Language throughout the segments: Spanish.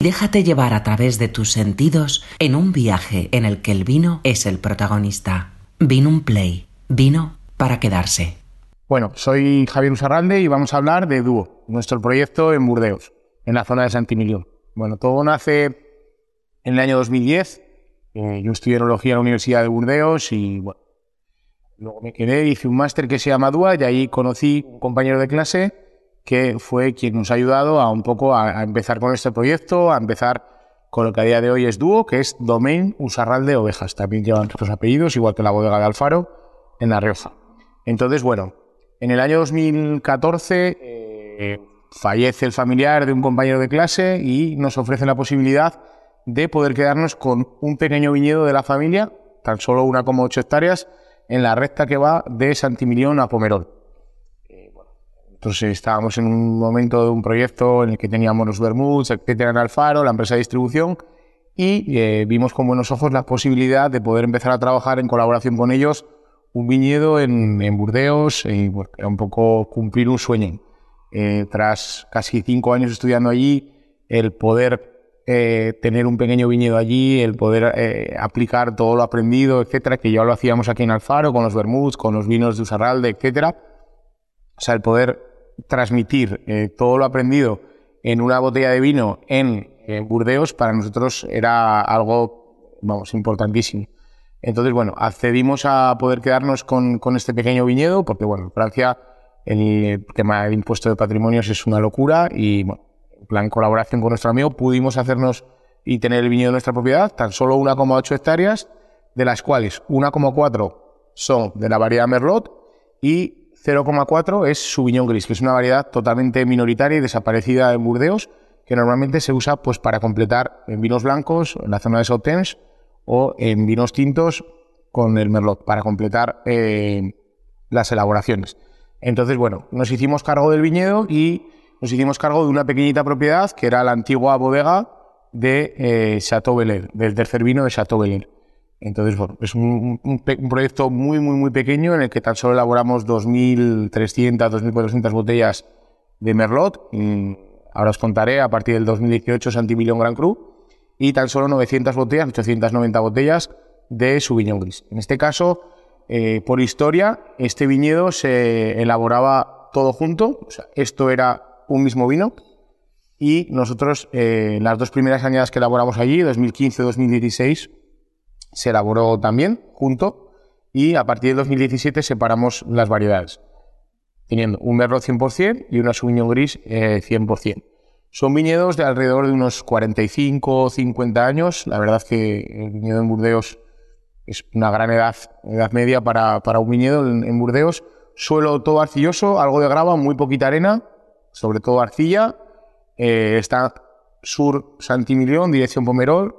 Déjate llevar a través de tus sentidos en un viaje en el que el vino es el protagonista. Vino un play. Vino para quedarse. Bueno, soy Javier Usarralde y vamos a hablar de Dúo, nuestro proyecto en Burdeos, en la zona de Santimilión. Bueno, todo nace en el año 2010. Eh, yo estudié Enología en la Universidad de Burdeos y bueno, luego me quedé, hice un máster que se llama DUA y ahí conocí un compañero de clase que fue quien nos ha ayudado a un poco a, empezar con este proyecto, a empezar con lo que a día de hoy es Dúo, que es Domain Usarral de Ovejas. También llevan nuestros apellidos, igual que la bodega de Alfaro, en La Rioja. Entonces, bueno, en el año 2014 eh, fallece el familiar de un compañero de clase y nos ofrece la posibilidad de poder quedarnos con un pequeño viñedo de la familia, tan solo una como ocho hectáreas, en la recta que va de Santimilión a Pomerol. Entonces estábamos en un momento de un proyecto en el que teníamos los Bermuds, etcétera, en Alfaro, la empresa de distribución, y eh, vimos con buenos ojos la posibilidad de poder empezar a trabajar en colaboración con ellos un viñedo en, Burdeos y un poco cumplir un sueño. Eh, tras casi cinco años estudiando allí, el poder eh, tener un pequeño viñedo allí, el poder aplicar todo lo aprendido, etcétera, que ya lo hacíamos aquí en Alfaro, con los Bermuds, con los vinos de Usarralde, etcétera. O sea, el poder transmitir eh, todo lo aprendido en una botella de vino en, Burdeos para nosotros era algo, vamos, importantísimo. Entonces, bueno, accedimos a poder quedarnos con, este pequeño viñedo, porque, bueno, en Francia el tema del impuesto de patrimonios es una locura y, bueno, en colaboración con nuestro amigo pudimos hacernos y tener el viñedo de nuestra propiedad, tan solo 1,8 hectáreas, de las cuales 1,4 son de la variedad Merlot y 0,4 es Sauvignon Gris, que es una variedad totalmente minoritaria y desaparecida en Burdeos, que normalmente se usa pues, para completar en vinos blancos, en la zona de Sautens, o en vinos tintos con el Merlot, para completar eh, las elaboraciones. Entonces, bueno, nos hicimos cargo del viñedo y nos hicimos cargo de una pequeñita propiedad que era la antigua bodega de eh, Chateau Belair, del tercer vino de Chateau Belair. Entonces, bueno, es un, proyecto muy, muy, muy pequeño en el que tan solo elaboramos 2.300, 2.400 botellas de Merlot. ahora os contaré, a partir del 2018 Santimillón Grand Cru. Y tan solo 900 botellas, 890 botellas de Sauvignon Gris. En este caso, eh, por historia, este viñedo se elaboraba todo junto. Esto era un mismo vino. Y nosotros, eh, las dos primeras añadas que elaboramos allí, 2015-2016, se elaboró también junto y a partir de 2017 separamos las variedades, teniendo un Merlot 100% y una Sauvignon Gris 100%. Eh, Son viñedos de alrededor de unos 45 o 50 años. La verdad que el viñedo en Burdeos es una gran edad, edad media para, para un viñedo en, Burdeos. Suelo todo arcilloso, algo de grava, muy poquita arena, sobre todo arcilla. Eh, está sur Santimilión, dirección Pomerol.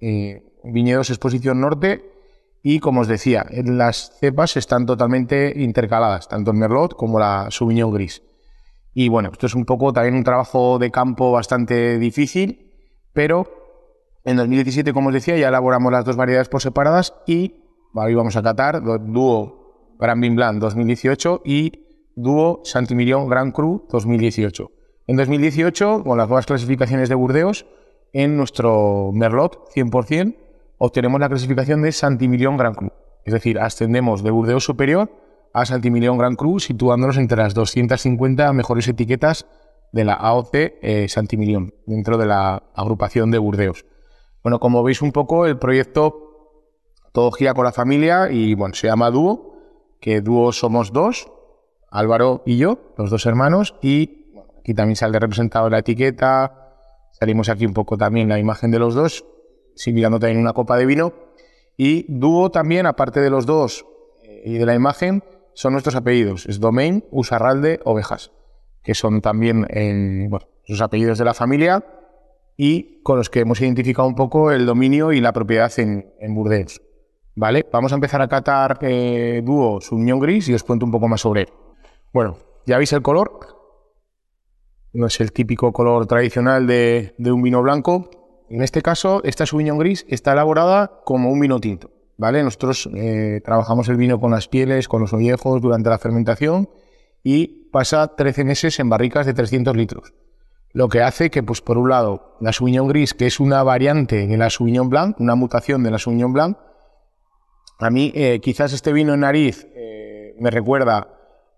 Eh, viñedos exposición norte y como os decía, las cepas están totalmente intercaladas, tanto el Merlot como la Sauvignon Gris. Y bueno, esto es un poco también un trabajo de campo bastante difícil, pero en 2017, como os decía, ya elaboramos las dos variedades por separadas y hoy vamos a catar dúo Grand Blanc 2018 y dúo Santimillón Grand Cru 2018. En 2018, con las nuevas clasificaciones de Burdeos, en nuestro Merlot 100%, obtenemos la clasificación de Santimillón Gran Cru. Es decir, ascendemos de Burdeos Superior a Santimillón Gran Cru, situándonos entre las 250 mejores etiquetas de la AOC eh, Santimillón, dentro de la agrupación de Burdeos. Bueno, como veis un poco, el proyecto todo gira con la familia y bueno, se llama Dúo, que Dúo somos dos, Álvaro y yo, los dos hermanos, y aquí también sale representado la etiqueta, salimos aquí un poco también la imagen de los dos, mirando también una copa de vino. Y dúo también, aparte de los dos eh, y de la imagen, son nuestros apellidos. Es Domain, Usarralde, Ovejas, que son también eh, los apellidos de la familia y con los que hemos identificado un poco el dominio y la propiedad en, en Burdeos. ¿Vale? Vamos a empezar a catar eh, dúo Sauvignon Gris y os cuento un poco más sobre él. Bueno, ya veis el color. No es el típico color tradicional de, de un vino blanco, en este caso, esta Sauvignon Gris está elaborada como un vino tinto. ¿vale? Nosotros eh, trabajamos el vino con las pieles, con los ollejos durante la fermentación y pasa 13 meses en barricas de 300 litros. lo que hace que, pues por un lado, la Sauvignon Gris, que es una variante de la Sauvignon Blanc, una mutación de la Sauvignon Blanc, a mí eh, quizás este vino en nariz eh, me recuerda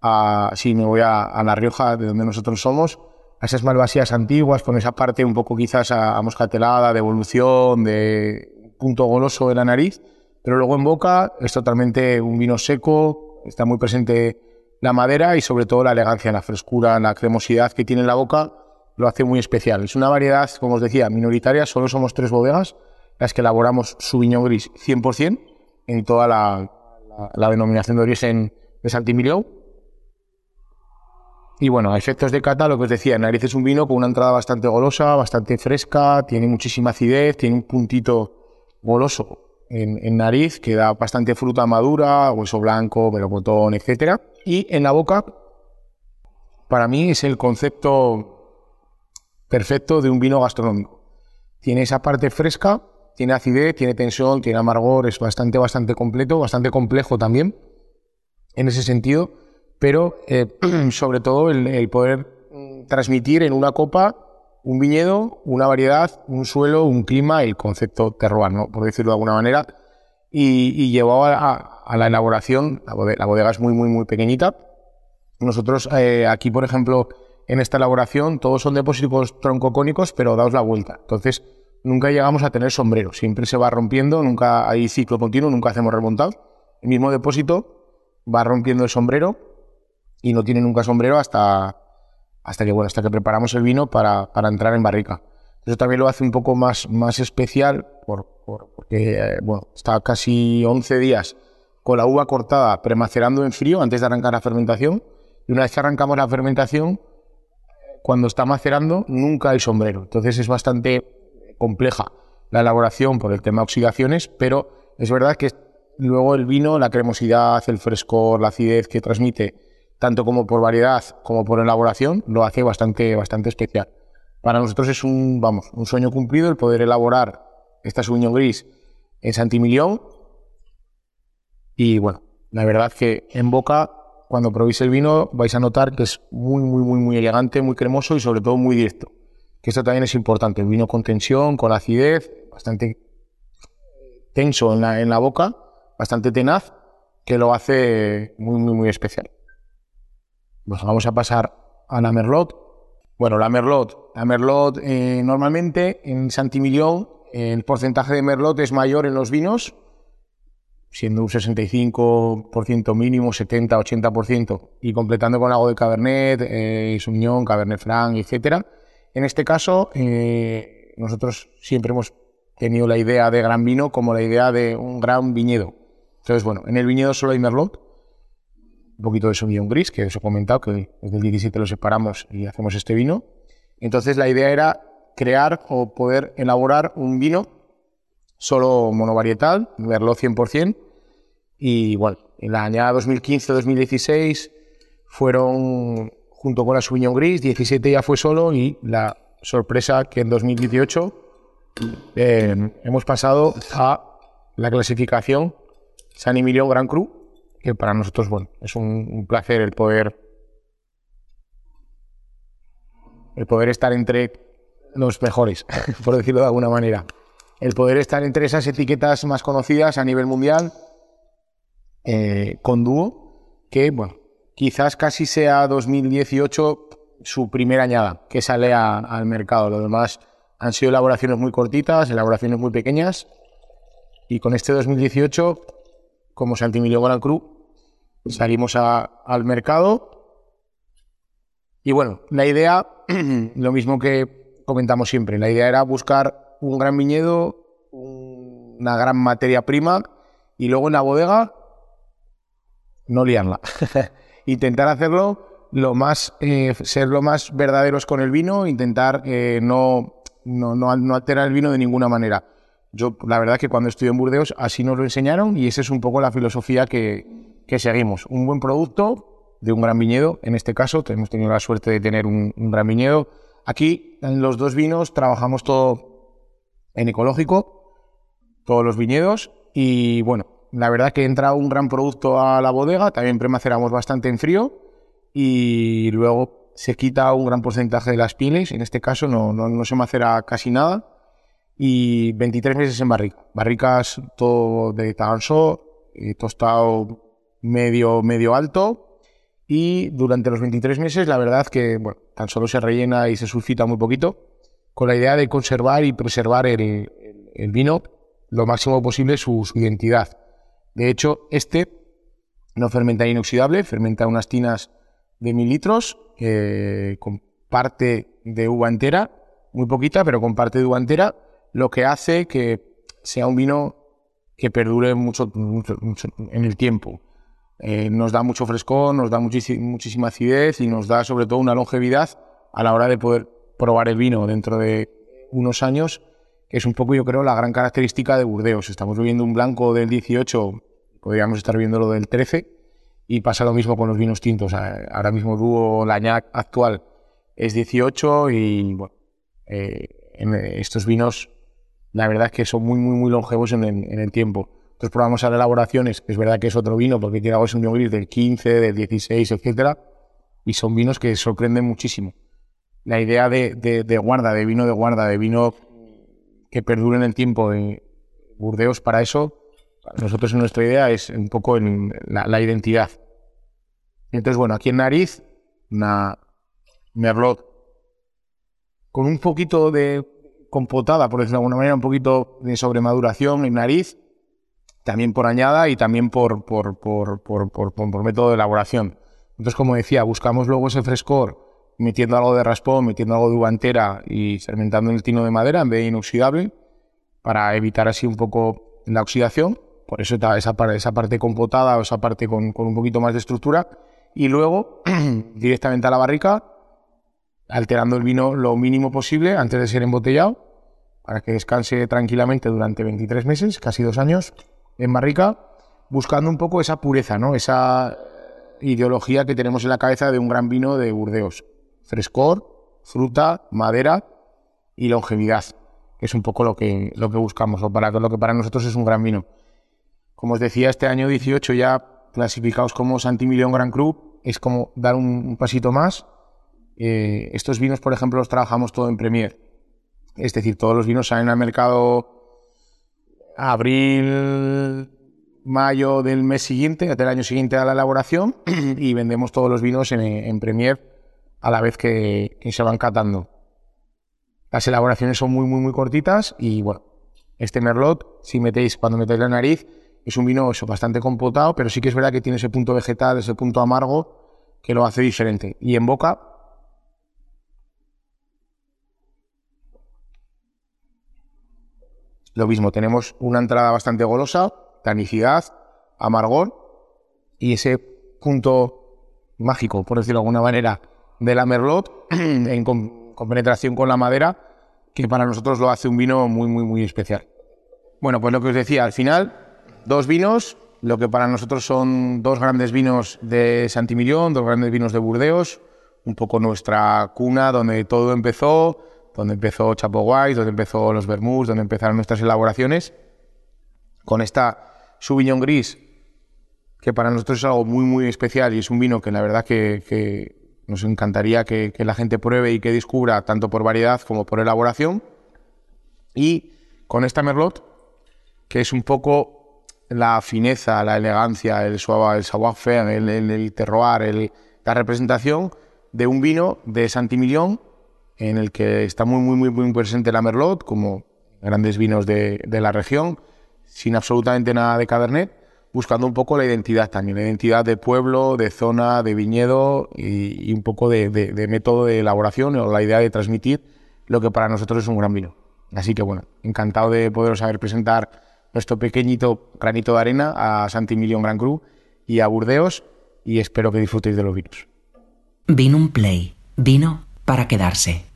a, si me voy a, La Rioja, de donde nosotros somos, a esas malvasías antiguas, con esa parte un poco quizás a, moscatelada, de evolución, de punto goloso de la nariz, pero luego en boca es totalmente un vino seco, está muy presente la madera y sobre todo la elegancia, la frescura, la cremosidad que tiene en la boca lo hace muy especial. Es una variedad, como os decía, minoritaria, solo somos tres bodegas las que elaboramos su viño Gris 100% en toda la, denominación de origen de Santimilió. Y bueno, a efectos de cata, lo que os decía, Nariz es un vino con una entrada bastante golosa, bastante fresca, tiene muchísima acidez, tiene un puntito goloso en, nariz que da bastante fruta madura, hueso blanco, melocotón, etc. Y en la boca, para mí es el concepto perfecto de un vino gastronómico. Tiene esa parte fresca, tiene acidez, tiene tensión, tiene amargor, es bastante, bastante completo, bastante complejo también en ese sentido, pero eh, sobre todo el, poder mm, transmitir en una copa un viñedo, una variedad, un suelo, un clima, el concepto terroir, ¿no? por decirlo de alguna manera, y, llevado a, la elaboración, la bodega, es muy, muy, muy pequeñita. Nosotros eh, aquí, por ejemplo, en esta elaboración, todos son depósitos troncocónicos, pero daos la vuelta. Entonces, nunca llegamos a tener sombrero, siempre se va rompiendo, nunca hay ciclo continuo, nunca hacemos remontado. El mismo depósito va rompiendo el sombrero y no tiene nunca sombrero hasta, hasta que bueno, hasta que preparamos el vino para, entrar en barrica. Eso también lo hace un poco más, más especial por, porque eh, bueno, está casi 11 días con la uva cortada premacerando en frío antes de arrancar la fermentación. Y una vez que arrancamos la fermentación, cuando está macerando nunca hay sombrero. Entonces es bastante compleja la elaboración por el tema de oxidaciones, pero es verdad que luego el vino, la cremosidad, el frescor, la acidez que transmite, tanto como por variedad como por elaboración, lo hace bastante, bastante especial. Para nosotros es un, vamos, un sueño cumplido el poder elaborar esta Sauvignon Gris en Santimilión. Y bueno, la verdad que en boca, cuando probéis el vino, vais a notar que es muy, muy, muy, muy elegante, muy cremoso y sobre todo muy directo que esto también es importante. El vino con tensión, con acidez, bastante tenso en la, en la boca, bastante tenaz, que lo hace muy, muy, muy especial. Pues vamos a pasar a la Merlot. Bueno, la Merlot. La Merlot, eh, normalmente en Santimillón, el porcentaje de Merlot es mayor en los vinos, siendo un 65% mínimo, 70-80%, y completando con algo de Cabernet, eh, Sauvignon, Cabernet Franc, etcétera en este caso, eh, nosotros siempre hemos tenido la idea de gran vino como la idea de un gran viñedo. Entonces, bueno, en el viñedo solo hay Merlot, un poquito de Sauvignon Gris, que os he comentado, que desde el 17 lo separamos y hacemos este vino. Entonces, la idea era crear o poder elaborar un vino solo monovarietal, Merlot 100%, y bueno, en la año 2015-2016 fueron junto con la Sauvignon Gris, 17 ya fue solo y la sorpresa que en 2018 eh, hemos pasado a la clasificación San Emilio Gran Cru, que para nosotros bueno, es un, placer el poder el poder estar entre los mejores, por decirlo de alguna manera. El poder estar entre esas etiquetas más conocidas a nivel mundial eh, con dúo, que bueno, quizás casi sea 2018 su primera añada que sale al mercado. Lo demás han sido elaboraciones muy cortitas, elaboraciones muy pequeñas. Y con este 2018, como Santimilio Gran Cru, salimos al mercado. Y bueno, la idea, lo mismo que comentamos siempre, la idea era buscar un gran viñedo, una gran materia prima y luego en la bodega no liarla. intentar hacerlo lo más, eh, ser lo más verdaderos con el vino, intentar eh, no, no, no, alterar el vino de ninguna manera. Yo, la verdad que cuando estudié en Burdeos así nos lo enseñaron y esa es un poco la filosofía que, que seguimos. Un buen producto de un gran viñedo, en este caso, hemos tenido la suerte de tener un, un gran viñedo. Aquí, en los dos vinos, trabajamos todo en ecológico, todos los viñedos, y bueno, la verdad que entra un gran producto a la bodega, también premaceramos bastante en frío y luego se quita un gran porcentaje de las pieles, en este caso no, no, no se macera casi nada, y 23 meses en barrica. Barricas todo de taganso, eh, tostado medio, medio alto, y durante los 23 meses la verdad que tan solo se rellena y se sulfita muy poquito, con la idea de conservar y preservar el, vino lo máximo posible su, identidad. De hecho, este no fermenta inoxidable, fermenta unas tinas de mil litros eh, con parte de uva entera, muy poquita, pero con parte de uva entera, lo que hace que sea un vino que perdure mucho, en el tiempo. Eh, nos da mucho frescor, nos da muchísima acidez y nos da sobre todo una longevidad a la hora de poder probar el vino dentro de unos años, que es un poco yo creo la gran característica de Burdeos. Estamos viviendo un blanco del 18, podríamos estar viendo lo del 13, y pasa lo mismo con los vinos tintos. Ahora mismo Dúo Lañac actual es 18 y eh, en estos vinos la verdad es que son muy, muy, muy longevos en el, tiempo. Entonces probamos ahora elaboraciones, es verdad que es otro vino porque tiene un vino gris del 15, del 16, etcétera, y son vinos que sorprenden muchísimo. La idea de, de, guarda, de vino de guarda, de vino que perdure en el tiempo de Burdeos, para eso, nosotros nuestra idea es un poco en la, identidad. Entonces, bueno, aquí en Nariz, una Merlot con un poquito de compotada, por decirlo de alguna manera, un poquito de sobremaduración en nariz, también por añada y también por, por, por, por, método de elaboración. Entonces, como decía, buscamos luego ese frescor metiendo algo de raspón, metiendo algo de uva entera y fermentando en el tino de madera en vez de inoxidable, para evitar así un poco la oxidación. Por eso esa, esa parte compotada o esa parte con, con un poquito más de estructura. Y luego, directamente a la barrica, alterando el vino lo mínimo posible antes de ser embotellado, para que descanse tranquilamente durante 23 meses, casi dos años, en barrica, buscando un poco esa pureza, ¿no? esa ideología que tenemos en la cabeza de un gran vino de Burdeos. Frescor, fruta, madera y longevidad, es un poco lo que, lo que buscamos, o para lo que para nosotros es un gran vino. Como os decía, este año 18 ya clasificados como Santimillón Gran Cru, es como dar un pasito más eh, estos vinos, por ejemplo, los trabajamos todo en Premier. Es decir, todos los vinos salen al mercado abril, mayo del mes siguiente, del año siguiente a la elaboración, y vendemos todos los vinos en, Premier a la vez que, se van catando. Las elaboraciones son muy, muy, muy cortitas y bueno, este Merlot, si metéis, cuando metéis la nariz, es un vino eso, bastante compotado, pero sí que es verdad que tiene ese punto vegetal, ese punto amargo que lo hace diferente. Y en boca, Lo mismo, tenemos una entrada bastante golosa, tanicidad, amargor y ese punto mágico, por decirlo de alguna manera, de la Merlot en compenetración con la madera, que para nosotros lo hace un vino muy, muy, muy especial. Bueno, pues lo que os decía, al final, dos vinos, lo que para nosotros son dos grandes vinos de Santimillón, dos grandes vinos de Burdeos, un poco nuestra cuna donde todo empezó, donde empezó Chapo White, donde empezó los Bermuds, donde empezaron nuestras elaboraciones, con esta Sauvignon Gris, que para nosotros es algo muy, muy especial y es un vino que la verdad que, nos encantaría que, la gente pruebe y que descubra tanto por variedad como por elaboración. Y con esta Merlot, que es un poco la fineza, la elegancia, el el savoir-faire, el, terroir, la representación de un vino de Santimillón en el que está muy, muy, muy, muy presente la Merlot, como grandes vinos de, la región, sin absolutamente nada de Cabernet, buscando un poco la identidad también, la identidad de pueblo, de zona, de viñedo y, un poco de, método de elaboración o la idea de transmitir lo que para nosotros es un gran vino. Así que bueno, encantado de poderos saber presentar nuestro pequeñito granito de arena a Santimilion Gran Cru y a Burdeos y espero que disfrutéis de los vinos. Vino un play, vino para quedarse.